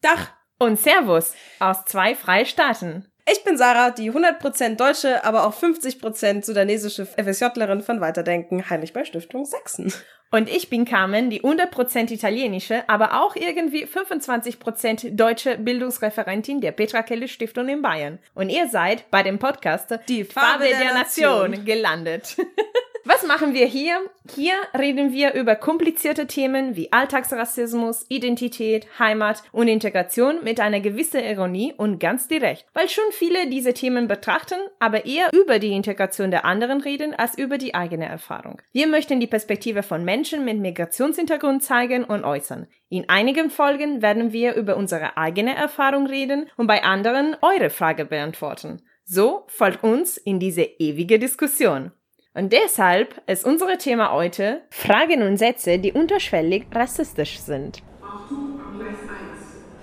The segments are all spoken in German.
Dach und Servus aus zwei Freistaaten. Ich bin Sarah, die 100% deutsche, aber auch 50% sudanesische FSJlerin von Weiterdenken, Heinrich bei Stiftung Sachsen. Und ich bin Carmen, die 100% italienische, aber auch irgendwie 25% deutsche Bildungsreferentin der Petra Kelle Stiftung in Bayern. Und ihr seid bei dem Podcast Die Farbe, der, der. Nation gelandet. Was machen wir hier? Hier reden wir über komplizierte Themen wie Alltagsrassismus, Identität, Heimat und Integration mit einer gewissen Ironie und ganz direkt, weil schon viele diese Themen betrachten, aber eher über die Integration der anderen reden als über die eigene Erfahrung. Wir möchten die Perspektive von Menschen mit Migrationshintergrund zeigen und äußern. In einigen Folgen werden wir über unsere eigene Erfahrung reden und bei anderen eure Frage beantworten. So folgt uns in diese ewige Diskussion. Und deshalb ist unser Thema heute Fragen und Sätze, die unterschwellig rassistisch sind. Achtung, Gleis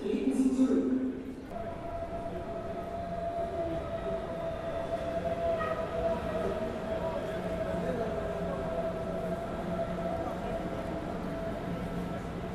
1. Treten Sie zurück.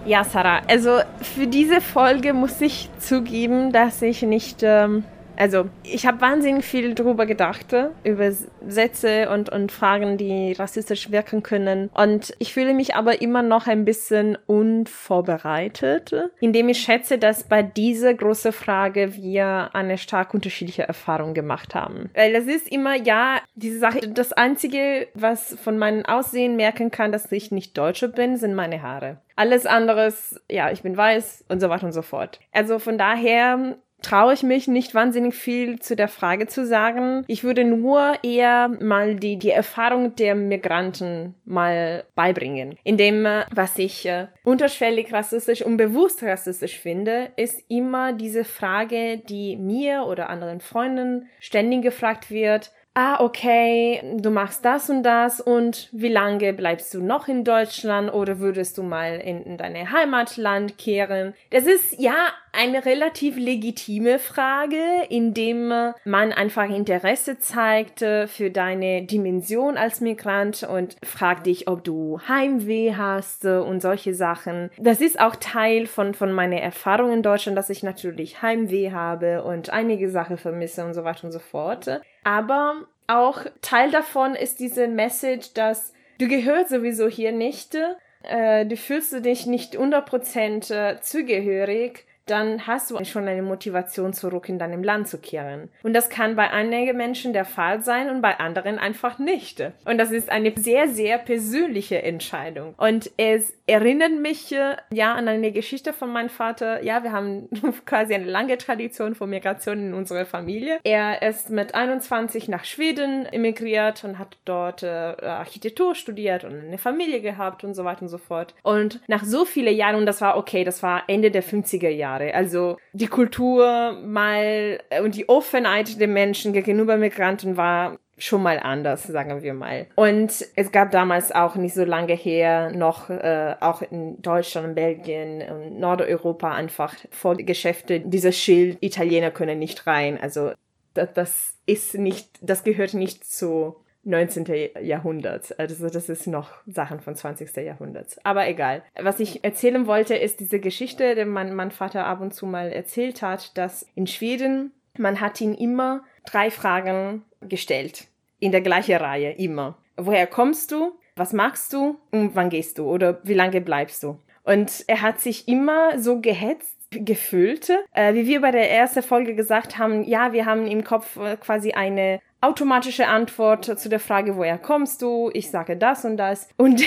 Ja, Sarah, also für diese Folge muss ich zugeben, dass ich nicht ähm, also ich habe wahnsinnig viel darüber gedacht, über Sätze und, und Fragen, die rassistisch wirken können. Und ich fühle mich aber immer noch ein bisschen unvorbereitet, indem ich schätze, dass bei dieser großen Frage wir eine stark unterschiedliche Erfahrung gemacht haben. Weil es ist immer, ja, diese Sache, das Einzige, was von meinem Aussehen merken kann, dass ich nicht Deutsche bin, sind meine Haare. Alles anderes, ja, ich bin weiß und so weiter und so fort. Also von daher traue ich mich nicht wahnsinnig viel zu der Frage zu sagen. Ich würde nur eher mal die, die Erfahrung der Migranten mal beibringen. Indem, äh, was ich äh, unterschwellig rassistisch und bewusst rassistisch finde, ist immer diese Frage, die mir oder anderen Freunden ständig gefragt wird, ah, okay, du machst das und das und wie lange bleibst du noch in Deutschland oder würdest du mal in, in deine Heimatland kehren? Das ist ja eine relativ legitime Frage, indem man einfach Interesse zeigt äh, für deine Dimension als Migrant und fragt dich, ob du Heimweh hast äh, und solche Sachen. Das ist auch Teil von, von meiner Erfahrung in Deutschland, dass ich natürlich Heimweh habe und einige Sachen vermisse und so weiter und so fort. Aber auch Teil davon ist diese Message, dass du gehörst sowieso hier nicht, äh, du fühlst dich nicht 100% äh, zugehörig dann hast du schon eine Motivation, zurück in deinem Land zu kehren. Und das kann bei einigen Menschen der Fall sein und bei anderen einfach nicht. Und das ist eine sehr, sehr persönliche Entscheidung. Und es erinnert mich äh, ja an eine Geschichte von meinem Vater. Ja, wir haben quasi eine lange Tradition von Migration in unserer Familie. Er ist mit 21 nach Schweden emigriert und hat dort äh, Architektur studiert und eine Familie gehabt und so weiter und so fort. Und nach so vielen Jahren, und das war okay, das war Ende der 50er Jahre, Jahre. Also die Kultur mal äh, und die Offenheit der Menschen gegenüber Migranten war schon mal anders, sagen wir mal. Und es gab damals auch nicht so lange her noch äh, auch in Deutschland, Belgien und Nordeuropa einfach vor die Geschäfte dieses Schild Italiener können nicht rein. Also das, das ist nicht, das gehört nicht zu 19. Jahrhundert. Also das ist noch Sachen von 20. Jahrhundert. Aber egal. Was ich erzählen wollte, ist diese Geschichte, die mein, mein Vater ab und zu mal erzählt hat, dass in Schweden man hat ihn immer drei Fragen gestellt. In der gleichen Reihe, immer. Woher kommst du? Was machst du? Und wann gehst du? Oder wie lange bleibst du? Und er hat sich immer so gehetzt, gefühlt, äh, wie wir bei der ersten Folge gesagt haben, ja, wir haben im Kopf äh, quasi eine automatische Antwort zu der Frage, woher kommst du? Ich sage das und das. Und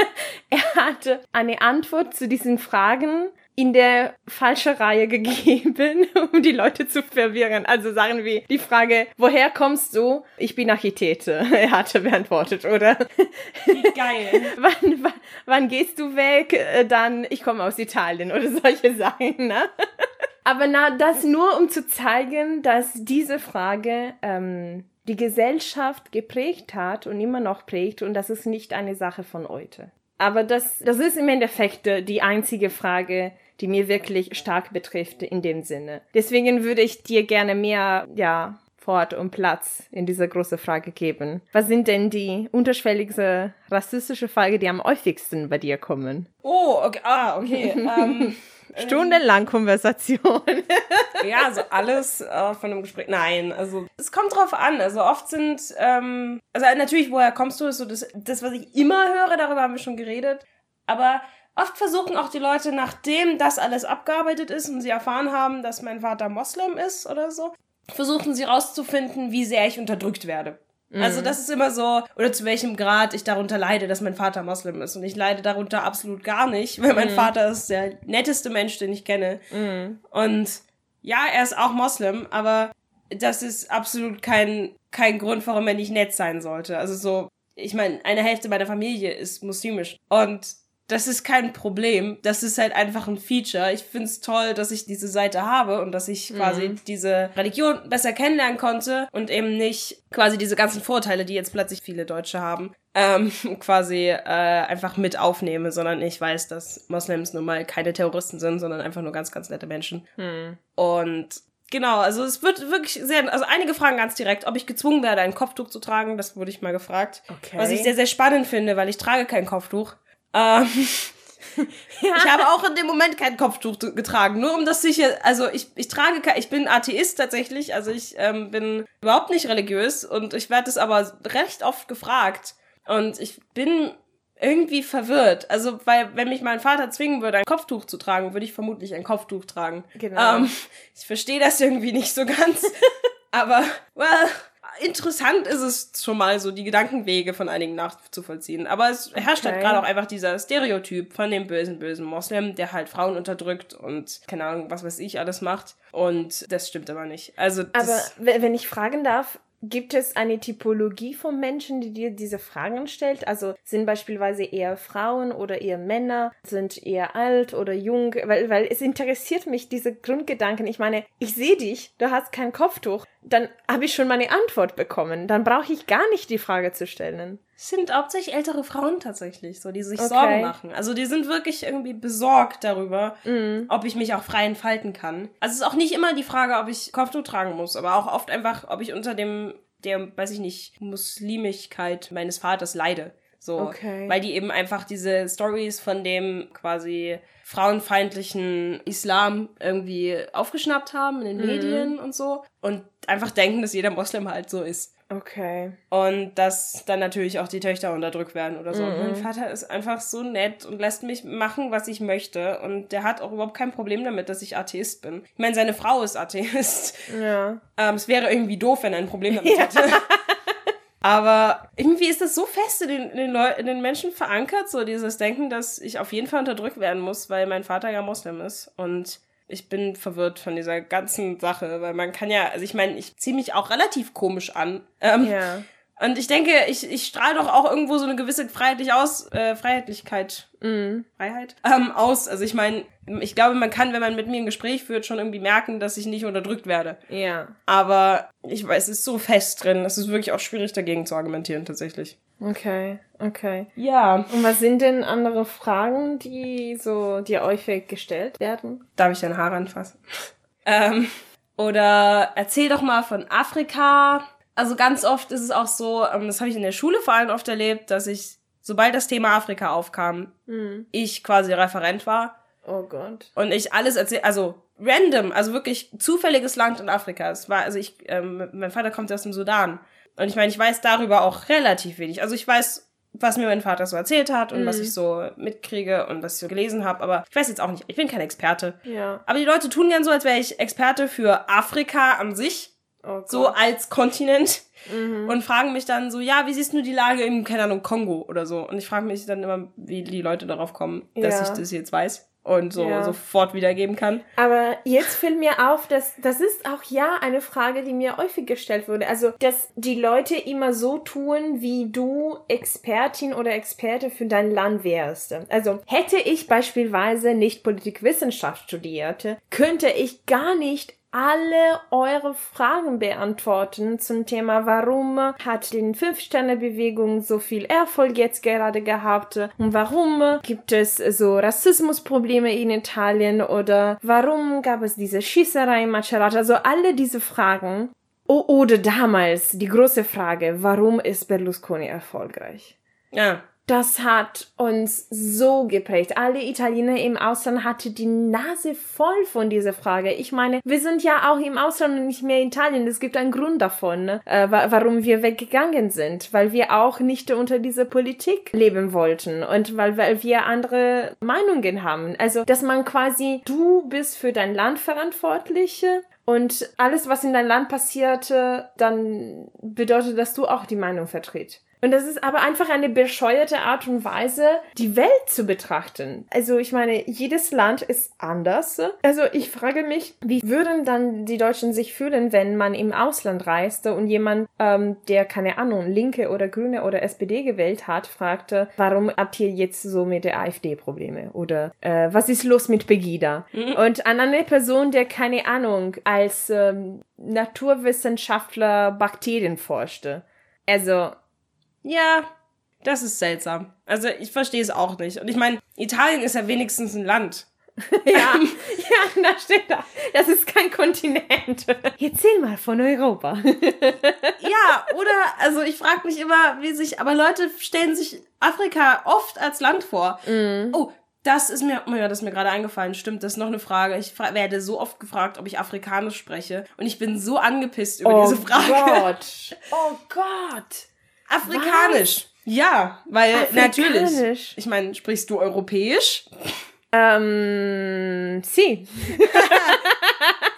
er hatte eine Antwort zu diesen Fragen in der falschen Reihe gegeben, um die Leute zu verwirren. Also sagen wir die Frage, woher kommst du? Ich bin Architekt. Er hatte beantwortet, oder? Wie geil. wann, wann, wann gehst du weg? Äh, dann, ich komme aus Italien oder solche Sachen, ne? Aber na, das nur, um zu zeigen, dass diese Frage ähm, die Gesellschaft geprägt hat und immer noch prägt und das ist nicht eine Sache von heute. Aber das, das ist im Endeffekt äh, die einzige Frage, die mir wirklich stark betrifft in dem Sinne. Deswegen würde ich dir gerne mehr, ja, Wort und Platz in dieser großen Frage geben. Was sind denn die unterschwelligste rassistische Frage, die am häufigsten bei dir kommen? Oh, okay. ah, okay. ähm, Stundenlang Konversation. ja, also alles äh, von einem Gespräch. Nein, also es kommt drauf an. Also oft sind, ähm, also natürlich, woher kommst du, ist so das, das, was ich immer höre, darüber haben wir schon geredet. Aber oft versuchen auch die Leute, nachdem das alles abgearbeitet ist und sie erfahren haben, dass mein Vater Moslem ist oder so, versuchen sie rauszufinden, wie sehr ich unterdrückt werde. Also das ist immer so, oder zu welchem Grad ich darunter leide, dass mein Vater Moslem ist. Und ich leide darunter absolut gar nicht, weil mein Vater ist der netteste Mensch, den ich kenne. Und ja, er ist auch Moslem, aber das ist absolut kein, kein Grund, warum er nicht nett sein sollte. Also so, ich meine, eine Hälfte meiner Familie ist muslimisch. Und das ist kein Problem. Das ist halt einfach ein Feature. Ich find's toll, dass ich diese Seite habe und dass ich quasi diese Religion besser kennenlernen konnte und eben nicht quasi diese ganzen Vorteile, die jetzt plötzlich viele Deutsche haben, ähm, quasi äh, einfach mit aufnehme, sondern ich weiß, dass Moslems nun mal keine Terroristen sind, sondern einfach nur ganz, ganz nette Menschen. Und Genau, also es wird wirklich sehr, also einige fragen ganz direkt, ob ich gezwungen werde, ein Kopftuch zu tragen, das wurde ich mal gefragt. Okay. Was ich sehr, sehr spannend finde, weil ich trage kein Kopftuch. Ähm, Ich habe auch in dem Moment kein Kopftuch getragen, nur um das sicher, also ich, ich trage, ich bin Atheist tatsächlich, also ich ähm, bin überhaupt nicht religiös und ich werde es aber recht oft gefragt und ich bin irgendwie verwirrt, also weil wenn mich mein Vater zwingen würde, ein Kopftuch zu tragen, würde ich vermutlich ein Kopftuch tragen. Genau. Ähm, ich verstehe das irgendwie nicht so ganz, aber well, interessant ist es schon mal so, die Gedankenwege von einigen nachzuvollziehen. Aber es herrscht halt Okay. gerade auch einfach dieser Stereotyp von dem bösen, bösen Moslem, der halt Frauen unterdrückt und keine Ahnung, was weiß ich alles macht. Und das stimmt aber nicht. Also Aber wenn ich fragen darf, gibt es eine Typologie von Menschen, die dir diese Fragen stellt? Also sind beispielsweise eher Frauen oder eher Männer, sind eher alt oder jung? Weil, weil es interessiert mich, diese Grundgedanken. Ich meine, ich sehe dich, du hast kein Kopftuch. Dann habe ich schon meine Antwort bekommen. Dann brauche ich gar nicht die Frage zu stellen. sind hauptsächlich ältere Frauen tatsächlich, so die sich Okay. Sorgen machen. Also die sind wirklich irgendwie besorgt darüber, Mhm. ob ich mich auch frei entfalten kann. Also es ist auch nicht immer die Frage, ob ich Kopftuch tragen muss, aber auch oft einfach, ob ich unter dem, der, weiß ich nicht, Muslimigkeit meines Vaters leide. So, Okay. weil die eben einfach diese Stories von dem quasi frauenfeindlichen Islam irgendwie aufgeschnappt haben in den Medien und so und einfach denken, dass jeder Moslem halt so ist. Okay. Und dass dann natürlich auch die Töchter unterdrückt werden oder so. Und mein Vater ist einfach so nett und lässt mich machen, was ich möchte. Und der hat auch überhaupt kein Problem damit, dass ich Atheist bin. Ich meine, seine Frau ist Atheist. Ja. Ähm, es wäre irgendwie doof, wenn er ein Problem damit hätte. Aber irgendwie ist das so fest in den, in, den in den Menschen verankert, so dieses Denken, dass ich auf jeden Fall unterdrückt werden muss, weil mein Vater ja Moslem ist. Und ich bin verwirrt von dieser ganzen Sache, weil man kann ja, also ich meine, ich ziehe mich auch relativ komisch an. Ähm, Ja. Und ich denke, ich, ich strahle doch auch irgendwo so eine gewisse Freiheitlich aus, äh, Freiheitlichkeit, Mhm. Freiheit ähm, aus. Also ich meine, ich glaube, man kann, wenn man mit mir ein Gespräch führt, schon irgendwie merken, dass ich nicht unterdrückt werde. Ja. Aber ich weiß, es ist so fest drin, es ist wirklich auch schwierig dagegen zu argumentieren, tatsächlich. Okay. Okay. Ja. Und was sind denn andere Fragen, die so dir häufig gestellt werden? Darf ich deine Haare anfassen? ähm, oder erzähl doch mal von Afrika. Also ganz oft ist es auch so, ähm, das habe ich in der Schule vor allem oft erlebt, dass ich, sobald das Thema Afrika aufkam, Hm. ich quasi Referent war Oh Gott. und ich alles erzähl, also random, also wirklich zufälliges Land in Afrika. Es war, also ich, ähm, mein Vater kommt aus dem Sudan und ich meine, ich weiß darüber auch relativ wenig. Also ich weiß, was mir mein Vater so erzählt hat und was ich so mitkriege und was ich so gelesen habe, aber ich weiß jetzt auch nicht, ich bin kein Experte. Ja. Aber die Leute tun gern so, als wäre ich Experte für Afrika an sich, Oh so als Kontinent. Und fragen mich dann so, ja, wie siehst du die Lage im, keine Ahnung, Kongo oder so? Und ich frage mich dann immer, wie die Leute darauf kommen, dass Ja. ich das jetzt weiß und so Ja. sofort wiedergeben kann. Aber jetzt fällt mir auf, dass das ist auch ja eine Frage, die mir häufig gestellt wurde. Also, dass die Leute immer so tun, wie du Expertin oder Experte für dein Land wärst. Also, hätte ich beispielsweise nicht Politikwissenschaft studiert, könnte ich gar nicht alle eure Fragen beantworten zum Thema, warum hat die Fünf-Sterne-Bewegung so viel Erfolg jetzt gerade gehabt und warum gibt es so Rassismusprobleme in Italien oder warum gab es diese Schießerei in Macerata, also alle diese Fragen. Oder damals die große Frage, warum ist Berlusconi erfolgreich? Ja, das hat uns so geprägt. Alle Italiener im Ausland hatten die Nase voll von dieser Frage. Ich meine, wir sind ja auch im Ausland und nicht mehr in Italien. Es gibt einen Grund davon, ne? äh, warum wir weggegangen sind, weil wir auch nicht unter dieser Politik leben wollten und weil, weil wir andere Meinungen haben. Also, dass man quasi, du bist für dein Land verantwortlich und alles, was in deinem Land passierte, dann bedeutet, dass du auch die Meinung vertrittst. Und das ist aber einfach eine bescheuerte Art und Weise, die Welt zu betrachten. Also ich meine, jedes Land ist anders. Also ich frage mich, wie würden dann die Deutschen sich fühlen, wenn man im Ausland reiste und jemand, ähm, der keine Ahnung, Linke oder Grüne oder SPD gewählt hat, fragte, warum habt ihr jetzt so mit der AfD Probleme? Oder äh, was ist los mit Pegida? Mhm. Und an eine Person, der keine Ahnung, als ähm, Naturwissenschaftler Bakterien forschte. Also ja, das ist seltsam. Also ich verstehe es auch nicht. Und ich meine, Italien ist ja wenigstens ein Land. ja, ja, da steht da. Das ist kein Kontinent. Erzähl mal von Europa. ja, oder, also ich frage mich immer, wie sich, aber Leute stellen sich Afrika oft als Land vor. Mm. Oh, das ist mir, oh ja, das ist mir gerade eingefallen. Stimmt, das ist noch eine Frage. Ich werde so oft gefragt, ob ich Afrikanisch spreche. Und ich bin so angepisst über oh diese Frage. Oh Gott. Oh Gott. Afrikanisch. Was? Ja, weil Afrikanisch. natürlich. Ich meine, sprichst du Europäisch? Ähm, sie.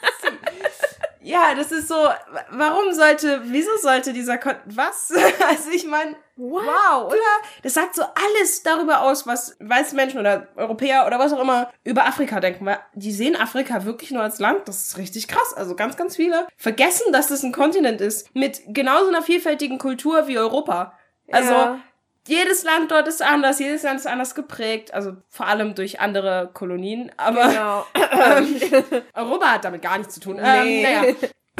ja, das ist so, warum sollte, wieso sollte dieser Kon was? also ich meine, wow, oder? Das sagt so alles darüber aus, was weiße Menschen oder Europäer oder was auch immer über Afrika denken, weil die sehen Afrika wirklich nur als Land. Das ist richtig krass. Also ganz, ganz viele vergessen, dass das ein Kontinent ist mit genauso einer vielfältigen Kultur wie Europa. Also ja. Jedes Land dort ist anders, jedes Land ist anders geprägt, also vor allem durch andere Kolonien, aber genau. ähm, Europa hat damit gar nichts zu tun. Ähm, nee. Ähm, naja.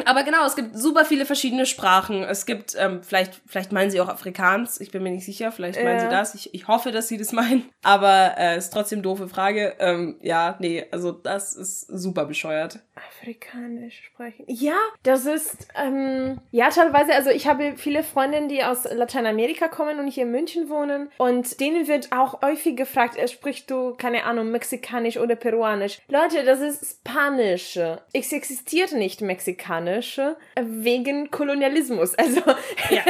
Aber genau, es gibt super viele verschiedene Sprachen. Es gibt, ähm, vielleicht, vielleicht meinen sie auch Afrikaans. Ich bin mir nicht sicher. Vielleicht meinen ja. sie das. Ich, ich hoffe, dass sie das meinen. Aber äh, ist trotzdem doofe Frage. Ähm, ja, nee, also das ist super bescheuert. Afrikanisch sprechen. Ja, das ist, ähm, ja, teilweise, also ich habe viele Freundinnen, die aus Lateinamerika kommen und hier in München wohnen. Und denen wird auch häufig gefragt, äh, sprichst du, keine Ahnung, Mexikanisch oder Peruanisch? Leute, das ist Spanisch. Es existiert nicht Mexikanisch. Spanisch äh, wegen Kolonialismus. Also ja,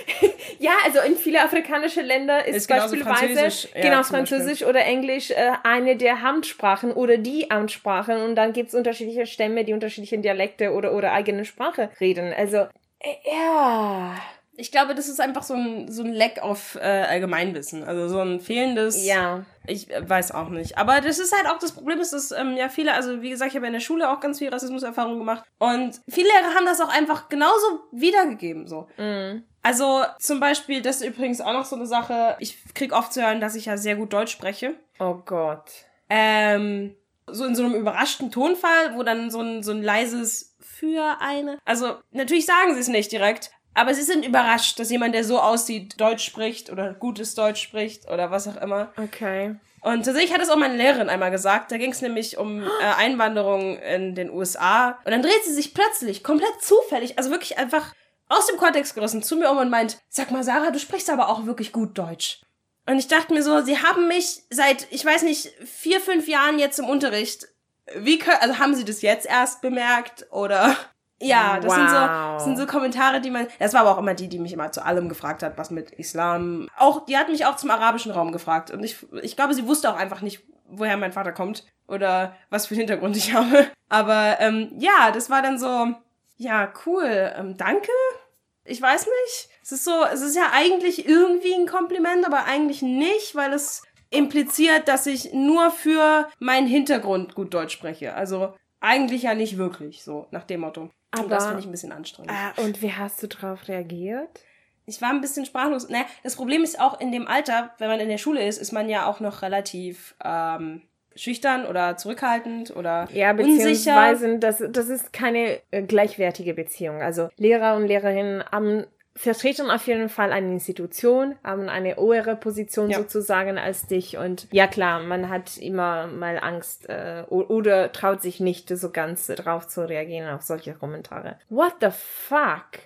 ja also in viele afrikanische Länder ist, ist beispielsweise Französisch, ja, genau Französisch oder Englisch äh, eine der Amtssprachen oder die Amtssprachen und dann gibt es unterschiedliche Stämme, die unterschiedliche Dialekte oder, oder eigene Sprache reden. Also äh, ja ich glaube, das ist einfach so ein, so ein Leck auf äh, Allgemeinwissen. Also so ein fehlendes. Ja. Ich äh, weiß auch nicht. Aber das ist halt auch das Problem, ist, dass ähm, ja viele, also wie gesagt, ich habe in der Schule auch ganz viel Rassismuserfahrung gemacht. Und viele Lehrer haben das auch einfach genauso wiedergegeben. so. Mhm. Also zum Beispiel, das ist übrigens auch noch so eine Sache. Ich krieg oft zu hören, dass ich ja sehr gut Deutsch spreche. Oh Gott. Ähm, so in so einem überraschten Tonfall, wo dann so ein, so ein leises für eine. Also natürlich sagen sie es nicht direkt, aber sie sind überrascht, dass jemand, der so aussieht, Deutsch spricht oder gutes Deutsch spricht oder was auch immer. Okay. Und tatsächlich hat es auch meine Lehrerin einmal gesagt. Da ging es nämlich um äh, Einwanderung in den USA. Und dann dreht sie sich plötzlich, komplett zufällig, also wirklich einfach aus dem Kontext gerissen, zu mir um und meint, sag mal, Sarah, du sprichst aber auch wirklich gut Deutsch. Und ich dachte mir so, sie haben mich seit, ich weiß nicht, vier, fünf Jahren jetzt im Unterricht. Wie können, also haben sie das jetzt erst bemerkt oder ja, das wow. sind, so, das sind so Kommentare, die man. Das war aber auch immer die, die mich immer zu allem gefragt hat, was mit Islam. Auch, die hat mich auch zum arabischen Raum gefragt. Und ich, ich glaube, sie wusste auch einfach nicht, woher mein Vater kommt oder was für einen Hintergrund ich habe. Aber ähm, ja, das war dann so, ja, cool, ähm, danke. Ich weiß nicht. Es ist so, es ist ja eigentlich irgendwie ein Kompliment, aber eigentlich nicht, weil es impliziert, dass ich nur für meinen Hintergrund gut Deutsch spreche. Also eigentlich ja nicht wirklich, so nach dem Motto. Aber, das finde ich ein bisschen anstrengend. Äh, und wie hast du darauf reagiert? Ich war ein bisschen sprachlos. Naja, das Problem ist auch in dem Alter, wenn man in der Schule ist, ist man ja auch noch relativ ähm, schüchtern oder zurückhaltend oder ja, beziehungsweise unsicher. Das, das ist keine äh, gleichwertige Beziehung. Also Lehrer und Lehrerinnen haben vertreten auf jeden Fall eine Institution, haben eine höhere Position ja. sozusagen als dich. Und ja klar, man hat immer mal Angst äh, oder traut sich nicht so ganz drauf zu reagieren auf solche Kommentare. What the fuck?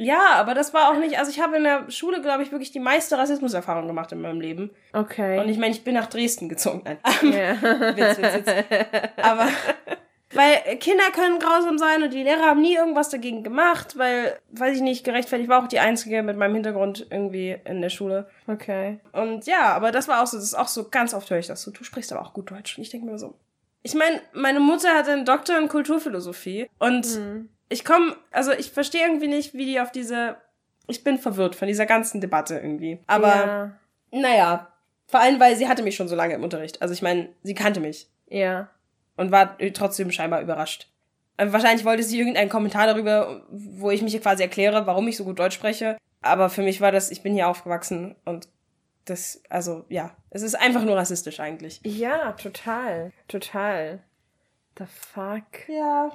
Ja, aber das war auch nicht, also ich habe in der Schule, glaube ich, wirklich die meiste Rassismuserfahrung gemacht in meinem Leben. Okay. Und ich meine, ich bin nach Dresden gezogen. Nein. ja. Witz, Witz, Witz. Aber weil Kinder können grausam sein und die Lehrer haben nie irgendwas dagegen gemacht, weil, weiß ich nicht, gerechtfertigt war auch die Einzige mit meinem Hintergrund irgendwie in der Schule. Okay. Und ja, aber das war auch so, das ist auch so, ganz oft höre ich das so, du sprichst aber auch gut Deutsch. Und ich denke mir so, ich meine, meine Mutter hatte einen Doktor in Kulturphilosophie und Mhm. ich komme, also ich verstehe irgendwie nicht, wie die auf diese, ich bin verwirrt von dieser ganzen Debatte irgendwie. Aber Ja. naja, vor allem, weil sie hatte mich schon so lange im Unterricht. Also ich meine, sie kannte mich Ja. Und war trotzdem scheinbar überrascht. Äh, Wahrscheinlich wollte sie irgendeinen Kommentar darüber, wo ich mich quasi erkläre, warum ich so gut Deutsch spreche. Aber für mich war das, ich bin hier aufgewachsen und das, also ja, es ist einfach nur rassistisch eigentlich. Ja, total. Total. The fuck. Ja.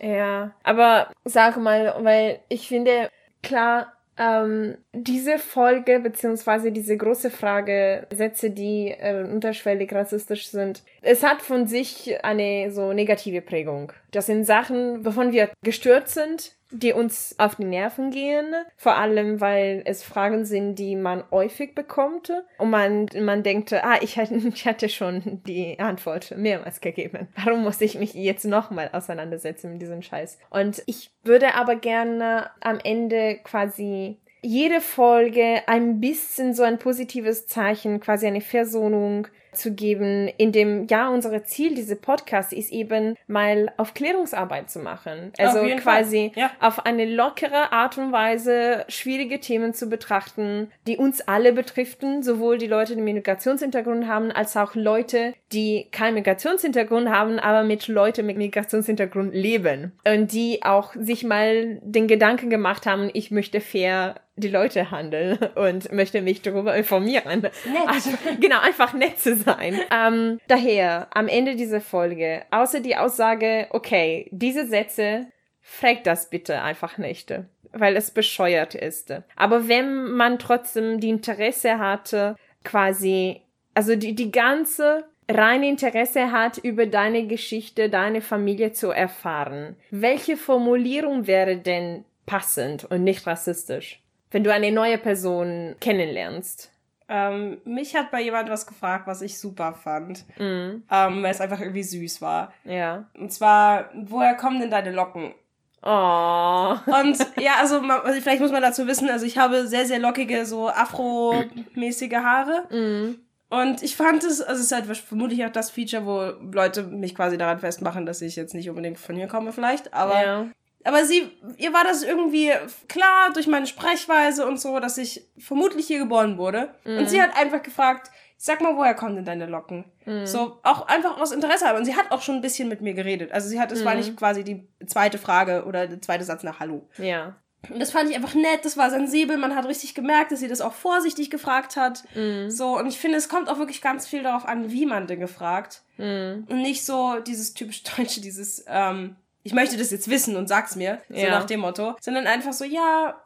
Ja, aber sag mal, weil ich finde, klar, ähm, diese Folge beziehungsweise diese große Frage, Sätze, die äh, unterschwellig rassistisch sind, es hat von sich eine so negative Prägung. Das sind Sachen, wovon wir gestört sind, die uns auf die Nerven gehen, vor allem weil es Fragen sind, die man häufig bekommt und man, man denkt, ah, ich hätte, ich hätte schon die Antwort mehrmals gegeben. Warum muss ich mich jetzt nochmal auseinandersetzen mit diesem Scheiß? Und ich würde aber gerne am Ende quasi jede Folge ein bisschen so ein positives Zeichen, quasi eine Versöhnung zu geben, in dem, ja, unser Ziel, diese Podcast ist eben mal Aufklärungsarbeit zu machen. Also Auf quasi ja. auf eine lockere Art und Weise schwierige Themen zu betrachten, die uns alle betriften, sowohl die Leute, die einen Migrationshintergrund haben, als auch Leute, die keinen Migrationshintergrund haben, aber mit Leuten mit Migrationshintergrund leben. Und die auch sich mal den Gedanken gemacht haben, ich möchte fair die Leute handeln und möchte mich darüber informieren. Nett. Also, genau, einfach nett zu sein. Ähm, daher, am Ende dieser Folge, außer die Aussage, okay, diese Sätze, fragt das bitte einfach nicht, weil es bescheuert ist. Aber wenn man trotzdem die Interesse hatte, quasi, also die, die ganze rein Interesse hat, über deine Geschichte, deine Familie zu erfahren, welche Formulierung wäre denn passend und nicht rassistisch? Wenn du eine neue Person kennenlernst. Ähm, mich hat bei jemand was gefragt, was ich super fand, Mhm. ähm, weil es einfach irgendwie süß war. Ja. Und zwar, woher kommen denn deine Locken? Oh. Und ja, also, ma- also vielleicht muss man dazu wissen, also ich habe sehr, sehr lockige, so afro-mäßige Haare. Mhm. Und ich fand es, also es ist halt vermutlich auch das Feature, wo Leute mich quasi daran festmachen, dass ich jetzt nicht unbedingt von hier komme vielleicht. Aber, Ja. Aber sie, ihr war das irgendwie klar durch meine Sprechweise und so, dass ich vermutlich hier geboren wurde. Und sie hat einfach gefragt, sag mal, woher kommen denn deine Locken? So, auch einfach aus Interesse. Aber und sie hat auch schon ein bisschen mit mir geredet. Also sie hat, es war nicht quasi die zweite Frage oder der zweite Satz nach Hallo. Ja. Und das fand ich einfach nett, das war sensibel, man hat richtig gemerkt, dass sie das auch vorsichtig gefragt hat. So, und ich finde, es kommt auch wirklich ganz viel darauf an, wie man Dinge fragt. Mhm. Und nicht so dieses typisch Deutsche, dieses, ähm, ich möchte das jetzt wissen und sag's mir, so Ja. nach dem Motto, sondern einfach so, ja,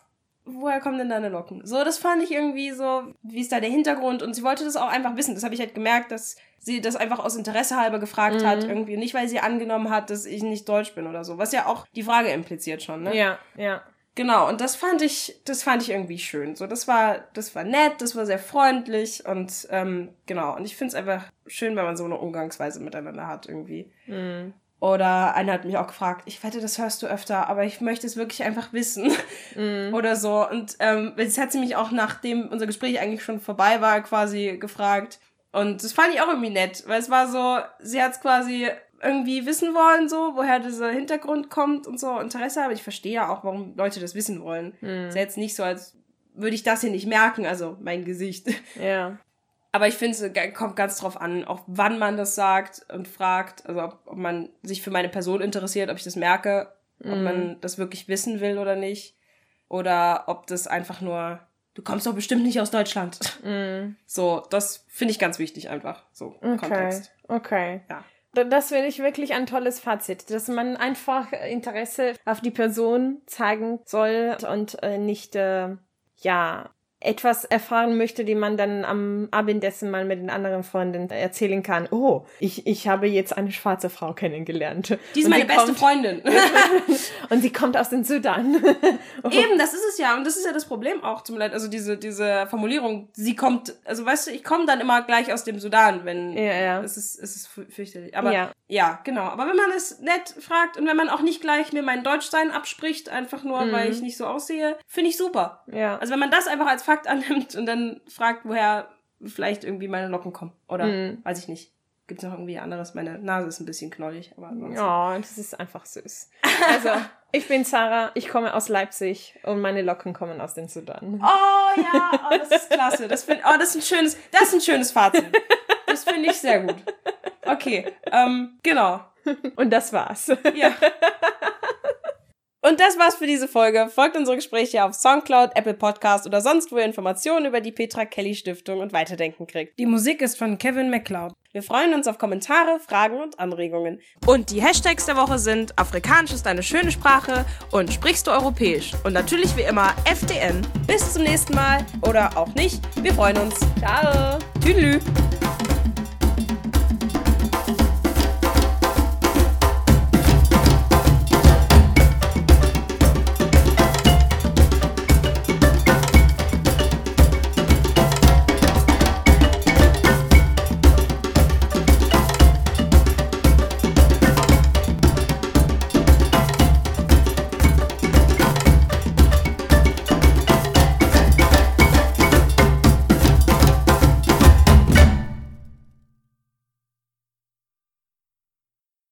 woher kommen denn deine Locken? So, das fand ich irgendwie so, wie ist da der Hintergrund? Und sie wollte das auch einfach wissen. Das habe ich halt gemerkt, dass sie das einfach aus Interesse halber gefragt hat, irgendwie. Nicht, weil sie angenommen hat, dass ich nicht deutsch bin oder so. Was ja auch die Frage impliziert schon, ne? Ja. Ja. Genau, und das fand ich, das fand ich irgendwie schön. So, das war, das war nett, das war sehr freundlich und ähm, genau. Und ich finde es einfach schön, wenn man so eine Umgangsweise miteinander hat irgendwie. Mhm. Oder einer hat mich auch gefragt, ich wette, das hörst du öfter, aber ich möchte es wirklich einfach wissen. Oder so. Und ähm, jetzt hat sie mich auch, nachdem unser Gespräch eigentlich schon vorbei war, quasi gefragt. Und das fand ich auch irgendwie nett, weil es war so, sie hat es quasi irgendwie wissen wollen, so, woher dieser Hintergrund kommt und so Interesse, aber ich verstehe ja auch, warum Leute das wissen wollen. Ist ja jetzt nicht so, als würde ich das hier nicht merken, also mein Gesicht. Ja. Aber ich finde, es kommt ganz drauf an, auch wann man das sagt und fragt, also ob, ob man sich für meine Person interessiert, ob ich das merke, ob man das wirklich wissen will oder nicht. Oder ob das einfach nur, du kommst doch bestimmt nicht aus Deutschland. So, das finde ich ganz wichtig einfach, so Okay. Kontext. Okay. Ja. Da- Das finde ich wirklich ein tolles Fazit, dass man einfach Interesse auf die Person zeigen soll und äh, nicht, äh, ja, etwas erfahren möchte, die man dann am Abendessen mal mit den anderen Freunden erzählen kann. Oh, ich, ich habe jetzt eine schwarze Frau kennengelernt. Die ist und meine beste kommt, Freundin. und sie kommt aus dem Sudan. oh. Eben, das ist es ja. Und das ist ja das Problem auch zum Leid. Also diese, diese Formulierung, sie kommt, also weißt du, ich komme dann immer gleich aus dem Sudan, wenn ja, ja. es ist, es ist fürchterlich. Aber ja. Ja, genau. Aber wenn man es nett fragt und wenn man auch nicht gleich mir mein Deutschsein abspricht, einfach nur, mhm. weil ich nicht so aussehe, finde ich super. Ja. Also wenn man das einfach als Fakt annimmt und dann fragt, woher vielleicht irgendwie meine Locken kommen. Oder mhm. weiß ich nicht. Gibt es noch irgendwie anderes? Meine Nase ist ein bisschen knollig. Aber ja, das ist einfach süß. Also, ich bin Sarah, ich komme aus Leipzig und meine Locken kommen aus dem Sudan. Oh ja, oh, das ist klasse. Das, find, oh, das, ist ein schönes, das ist ein schönes Fazit. Das finde ich sehr gut. Okay, ähm, genau. Und das war's. Ja. Und das war's für diese Folge. Folgt unsere Gespräche auf Soundcloud, Apple Podcast oder sonst, wo ihr Informationen über die Petra Kelly Stiftung und Weiterdenken kriegt. Die Musik ist von Kevin MacLeod. Wir freuen uns auf Kommentare, Fragen und Anregungen. Und die Hashtags der Woche sind Afrikanisch ist eine schöne Sprache und Sprichst du Europäisch? Und natürlich wie immer FDN. Bis zum nächsten Mal oder auch nicht. Wir freuen uns. Ciao. Tüdelü.